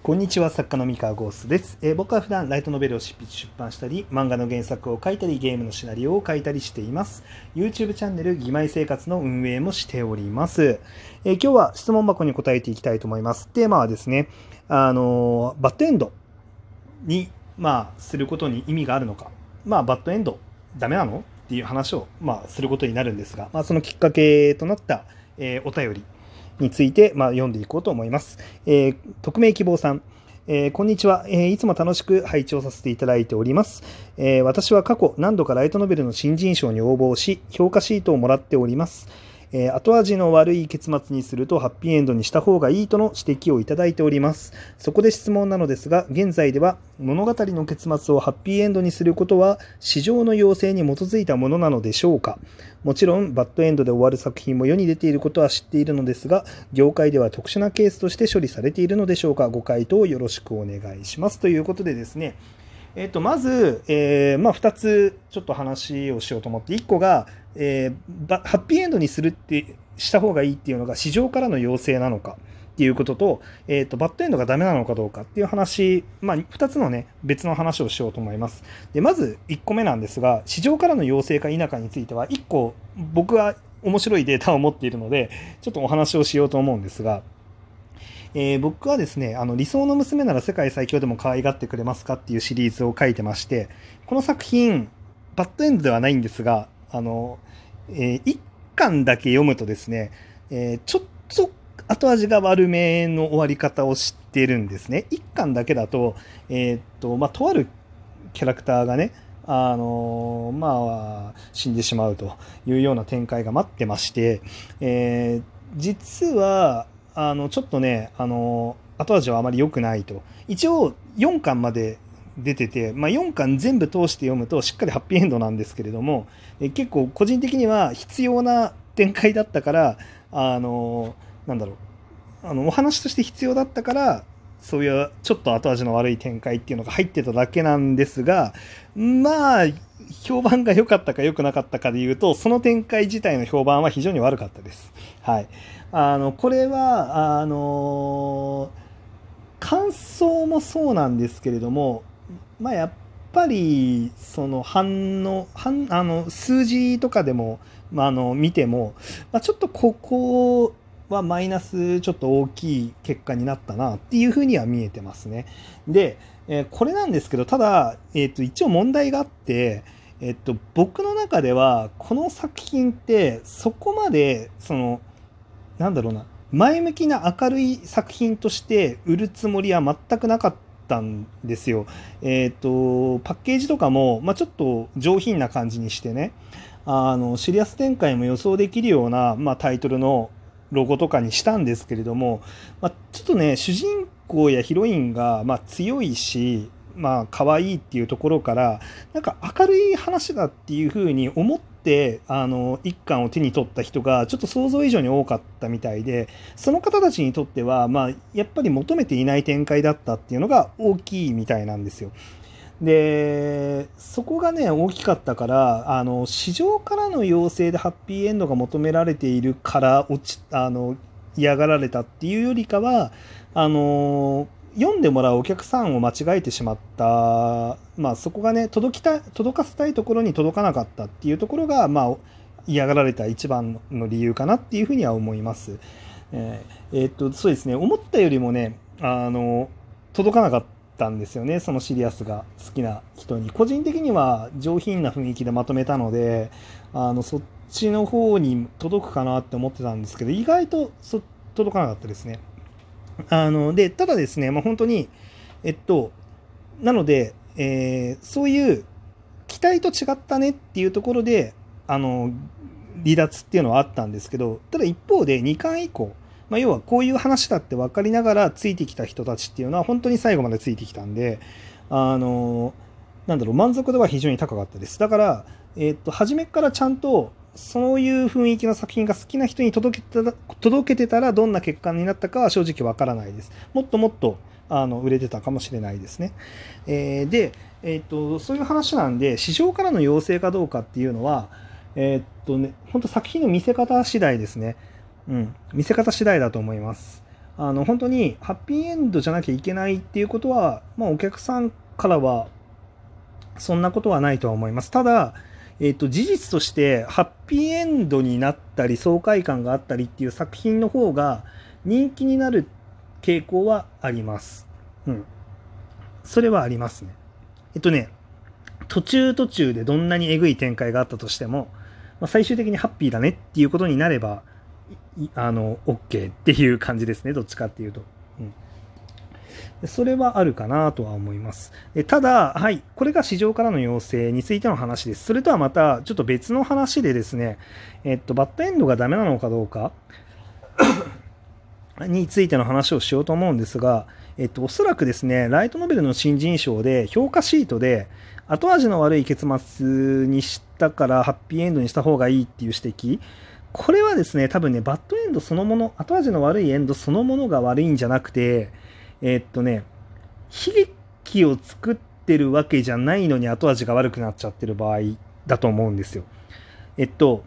こんにちは作家の三河ゴースです、えー僕は普段ライトノベルを執筆出版したり漫画の原作を書いたりゲームのシナリオを書いたりしています。YouTube チャンネル「義妹生活」の運営もしております、えー今日は質問箱に答えていきたいと思います。テーマはですねあのーバッドエンドにまあすることに意味があるのか。まあバッドエンドダメなの？っていう話をまあすることになるんですが、まあ、そのきっかけとなった、えお便り。について、まあ、読んでいこうと思います。えー匿名希望さん。えーこんにちは、えーいつも楽しく拝聴させていただいております、えー私は過去何度かライトノベルの新人賞に応募し、評価シートをもらっております。えー後味の悪い結末にするとハッピーエンドにした方がいいとの指摘をいただいております。そこで質問なのですが、現在では物語の結末をハッピーエンドにすることは市場の要請に基づいたものなのでしょうか？もちろんバッドエンドで終わる作品も世に出ていることは知っているのですが、業界では特殊なケースとして処理されているのでしょうか？ご回答よろしくお願いします。ということでですね、えっと、まず、えーまあ、2つちょっと話をしようと思って、1個が、えーハッピーエンドにするって、した方がいいっていうのが市場からの要請なのかっていうことと、えっと、バッドエンドがダメなのかどうかっていう話、まあ、2つのね、別の話をしようと思います。で、まず1個目なんですが、市場からの要請か否かについては、1個僕は面白いデータを持っているので、ちょっとお話をしようと思うんですが、えー僕はですね、あの理想の娘なら世界最強でも可愛がってくれますかっていうシリーズを書いてまして、この作品、バッドエンドではないんですが、あの、え1巻だけ読むとですね、えーちょっと後味が悪めの終わり方を知ってるんですね。1巻だけだと、えーっと、まあ、とあるキャラクターがね、あのまあ、死んでしまうというような展開が待ってまして、えー実は、あの、ちょっとね、あの、後味はあまり良くないと。一応、4巻まで出てて、まあ、4巻全部通して読むとしっかりハッピーエンドなんですけれども、え結構個人的には必要な展開だったから、あの、なんだろう、あの、お話として必要だったから、そういうちょっと後味の悪い展開っていうのが入ってただけなんですが、まあ、評判が良かったか良くなかったかで言うと、その展開自体の評判は非常に悪かったです。はい。あの、これは、あの感想もそうなんですけれども、まあ、やっぱり、その反応、反、あの、数字とかでも、まあ、あの、見ても、まあ、ちょっとここはマイナスちょっと大きい結果になったなっていうふうには見えてますね。で、えこれなんですけど、ただ、えっ、と、一応問題があって、えっと、僕の中では、この作品って、そこまで、その、なんだろうな、前向きな明るい作品として売るつもりは全くなかったんですよ。えっ、と、パッケージとかも、まあ、ちょっと上品な感じにしてね、あの、シリアス展開も予想できるような、まあ、タイトルのロゴとかにしたんですけれども、まあ、ちょっとね、主人公やヒロインが、まあ、強いし、まあ、可愛いっていうところから、なんか明るい話だっていうふうに思って、あの、一巻を手に取った人が、ちょっと想像以上に多かったみたいで、その方たちにとっては、まあ、やっぱり求めていない展開だったっていうのが大きいみたいなんですよ。で、そこがね、大きかったから、あの、市場からの要請でハッピーエンドが求められているから、落ち、あの、嫌がられたっていうよりかは、あの、読んでもらうお客さんを間違えてしまった、まあそこがね、届きた、届かせたいところに届かなかったっていうところが、まあ、嫌がられた一番の理由かなっていうふうには思います。えーえーっと、そうですね、思ったよりもね、あの、届かなかった。たんですよね、そのシリアスが好きな人に。個人的には上品な雰囲気でまとめたので、あの、そっちの方に届くかなって思ってたんですけど、意外とそ届かなかったですね。あの、で、ただですね、まあ、本当に、えっと、なので、えーそういう期待と違ったねっていうところで、あの、離脱っていうのはあったんですけど、ただ一方で2巻以降、まあ、要はこういう話だって分かりながらついてきた人たちっていうのは本当に最後までついてきたんで、あの、なんだろう、満足度は非常に高かったです。だから、えっと、初めからちゃんと、そういう雰囲気の作品が好きな人に届けてた届けてたらどんな結果になったかは正直わからないです。もっともっとあの売れてたかもしれないですね。えーで、えーっと、そういう話なんで、市場からの要請かどうかっていうのは、えーっとね、本当作品の見せ方次第ですね。うん、見せ方次第だと思います。あの本当にハッピーエンドじゃなきゃいけないっていうことは、まあ、お客さんからはそんなことはないとは思います。ただ、えっ、と、事実として、ハッピーエンドになったり、爽快感があったりっていう作品の方が人気になる傾向はあります。うん。それはありますね。えっとね、途中途中でどんなにえぐい展開があったとしても、まあ、最終的にハッピーだねっていうことになれば、あの、OK っていう感じですね。どっちかっていうと。うん。それはあるかなとは思います。ただ、はい、これが市場からの要請についての話です。それとはまた、ちょっと別の話でですね、えっと、バッドエンドがダメなのかどうか についての話をしようと思うんですが、えっと、おそらくですね、ライトノベルの新人賞で評価シートで、後味の悪い結末にしたからハッピーエンドにした方がいいっていう指摘、これはですね、多分ね、バッドエンドそのもの、後味の悪いエンドそのものが悪いんじゃなくて、えー、っとね、悲劇を作ってるわけじゃないのに後味が悪くなっちゃってる場合だと思うんですよ。えっと、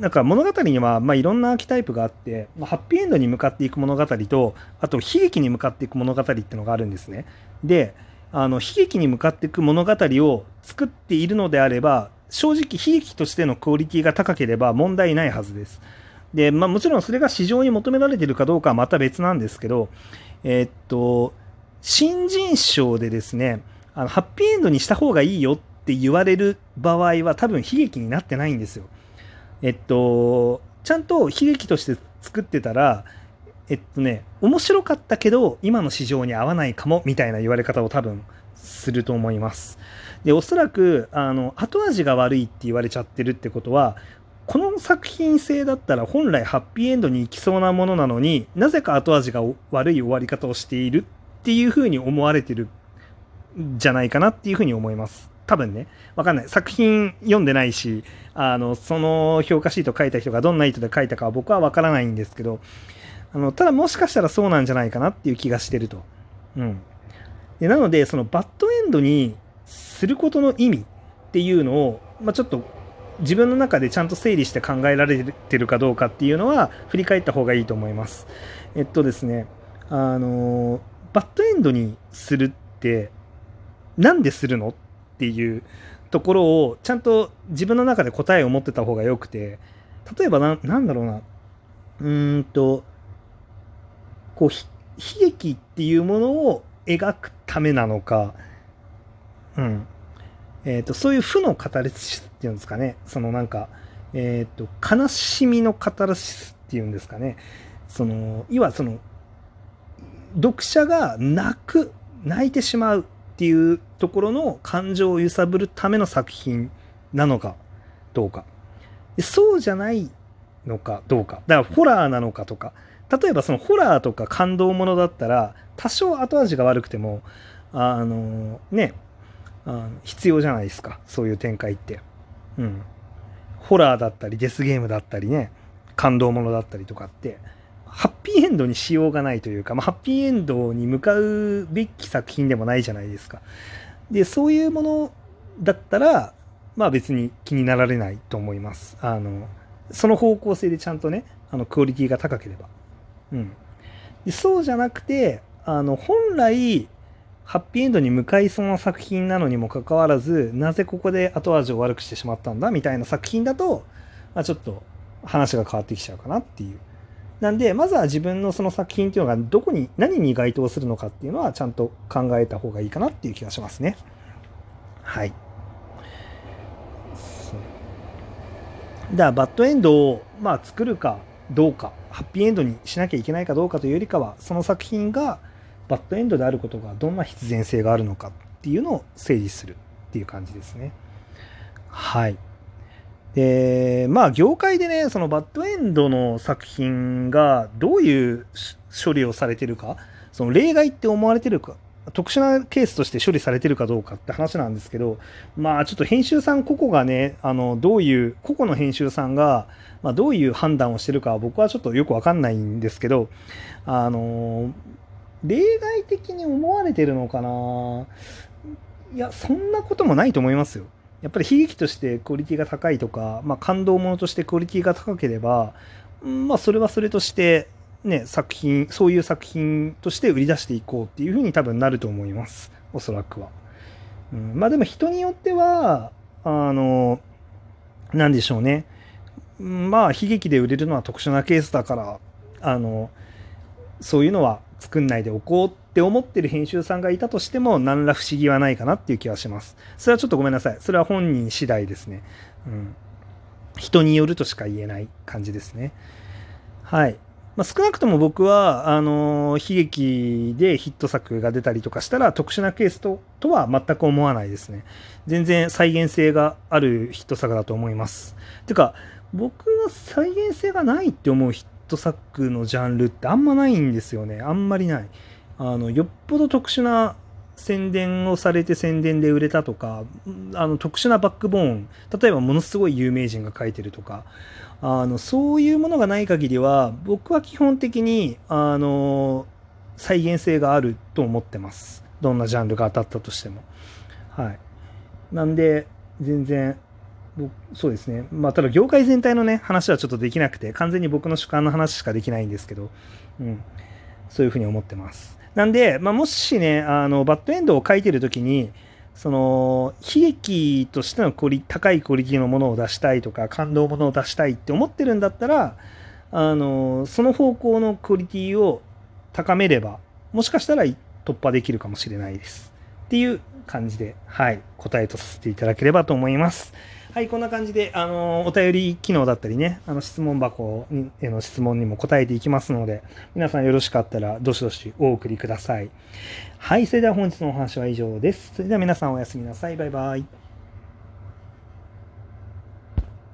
なんか物語には、まあ、いろんなアーキタイプがあって、まあ、ハッピーエンドに向かっていく物語と、あと悲劇に向かっていく物語っていうのがあるんですね。で、あの悲劇に向かっていく物語を作っているのであれば、正直悲劇としてのクオリティが高ければ問題ないはずです。で、まあ、もちろんそれが市場に求められているかどうかはまた別なんですけど、えー、っと、新人賞でですね、あのハッピーエンドにした方がいいよって言われる場合は多分悲劇になってないんですよ。えっと、ちゃんと悲劇として作ってたら、えっとね、面白かったけど、今の市場に合わないかも、みたいな言われ方を多分すると思います。で、おそらく、あの、後味が悪いって言われちゃってるってことは、この作品性だったら本来ハッピーエンドに行きそうなものなのになぜか後味が悪い終わり方をしているっていうふうに思われてるんじゃないかなっていうふうに思います。多分ね、わかんない。作品読んでないし、あの、その評価シート書いた人がどんな意図で書いたかは僕はわからないんですけど、あの、ただもしかしたらそうなんじゃないかなっていう気がしてると。うん。でなので、そのバッドエンドにすることの意味っていうのを、まあ、ちょっと自分の中でちゃんと整理して考えられてるかどうかっていうのは振り返った方がいいと思います。えっとですね、あの、バッドエンドにするってなんでするのっていうところをちゃんと自分の中で答えを持ってた方がよくて、例えばな、なんだろうな、うーんと、こう、悲劇っていうものを描くためなのか、うん。えっ、ー、と、そういう負のカタルシスっていうんですかね。そのなんか、えっ、ー、と、悲しみのカタルシスっていうんですかね。その、要はその、読者が泣く、泣いてしまうっていうところの感情を揺さぶるための作品なのかどうか。そうじゃないのかどうか。だからホラーなのかとか。例えばそのホラーとか感動ものだったら多少後味が悪くてもあのねあ必要じゃないですかそういう展開って。うん。ホラーだったりデスゲームだったりね感動ものだったりとかってハッピーエンドにしようがないというか、まあ、ハッピーエンドに向かうべき作品でもないじゃないですか。でそういうものだったらまあ別に気になられないと思います。あのその方向性でちゃんとねあのクオリティが高ければ。うん、でそうじゃなくてあの本来ハッピーエンドに向かいそうな作品なのにもかかわらずなぜここで後味を悪くしてしまったんだみたいな作品だと、まあ、ちょっと話が変わってきちゃうかなっていう。なんでまずは自分のその作品っていうのがどこに何に該当するのかっていうのはちゃんと考えた方がいいかなっていう気がしますね。はい。だからバッドエンドをまあ作るかどうかハッピーエンドにしなきゃいけないかどうかというよりかはその作品がバッドエンドであることがどんな必然性があるのかっていうのを整理するっていう感じですね。はい。で、まあ業界でね、そのバッドエンドの作品がどういう処理をされてるか、その例外って思われてるか、特殊なケースとして処理されてるかどうかって話なんですけど、まあちょっと編集さん個々がね、あの、どういう、個々の編集さんが、まあ、どういう判断をしてるかは僕はちょっとよくわかんないんですけど、あの、例外的に思われてるのかないや、そんなこともないと思いますよ。やっぱり悲劇としてクオリティが高いとか、まあ、感動ものとしてクオリティが高ければ、まあ、それはそれとして、ね、作品、そういう作品として売り出していこうっていうふうに多分なると思います。おそらくは。うん、まあでも人によっては、あの、なんでしょうね。まあ悲劇で売れるのは特殊なケースだから、あの、そういうのは作んないでおこうって思ってる編集さんがいたとしても何ら不思議はないかなっていう気はします。それはちょっとごめんなさい。それは本人次第ですね。うん。人によるとしか言えない感じですね。はい。まあ、少なくとも僕は、あのー、悲劇でヒット作が出たりとかしたら特殊なケースととは全く思わないですね。全然再現性があるヒット作だと思います。てか、僕は再現性がないって思うヒット作のジャンルってあんまないんですよね。あんまりない。あの、よっぽど特殊な宣伝をされて宣伝で売れたとか、あの特殊なバックボーン、例えばものすごい有名人が書いてるとか、あのそういうものがない限りは、僕は基本的にあの再現性があると思ってます。どんなジャンルが当たったとしても。はい。なんで、全然、そうですね。まあ、ただ業界全体のね、話はちょっとできなくて、完全に僕の主観の話しかできないんですけど、うん。そういうふうに思ってます。なんで、まあ、もしね、あの、バッドエンドを書いてるときに、その、悲劇としてのクオリ高いクオリティのものを出したいとか、感動ものを出したいって思ってるんだったら、あの、その方向のクオリティを高めれば、もしかしたら突破できるかもしれないです。っていう感じで、はい、答えとさせていただければと思います。はい、こんな感じで、あの、お便り機能だったりね、あの、質問箱への質問にも答えていきますので、皆さんよろしかったら、どしどしお送りください。はい、それでは本日のお話は以上です。それでは皆さんおやすみなさい。バイバイ。